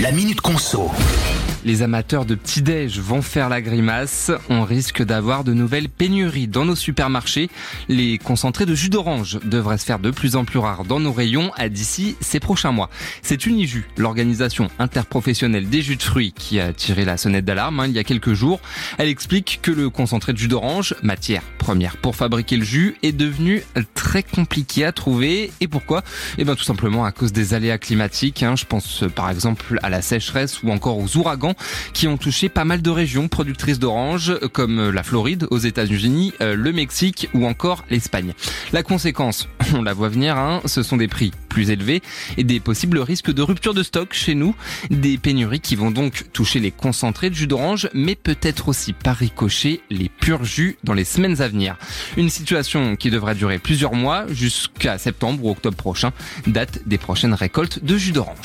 La Minute Conso. Les amateurs de petit-déj vont faire la grimace. On risque d'avoir de nouvelles pénuries dans nos supermarchés. Les concentrés de jus d'orange devraient se faire de plus en plus rares dans nos rayons à d'ici ces prochains mois. C'est Unijus, l'organisation interprofessionnelle des jus de fruits, qui a tiré la sonnette d'alarme hein, il y a quelques jours. Elle explique que le concentré de jus d'orange, matière première pour fabriquer le jus, est devenu très compliqué à trouver. Et pourquoi? Eh bien tout simplement à cause des aléas climatiques. Hein. Je pense par exemple à la sécheresse ou encore aux ouragans qui ont touché pas mal de régions productrices d'oranges comme la Floride aux États-Unis, euh, le Mexique ou encore l'Espagne. La conséquence, on la voit venir, hein, ce sont des prix plus élevés et des possibles risques de rupture de stock chez nous, des pénuries qui vont donc toucher les concentrés de jus d'orange, mais peut-être aussi par ricochet les purs jus dans les semaines à venir. Une situation qui devrait durer plusieurs mois jusqu'à septembre ou octobre prochain, date des prochaines récoltes de jus d'orange.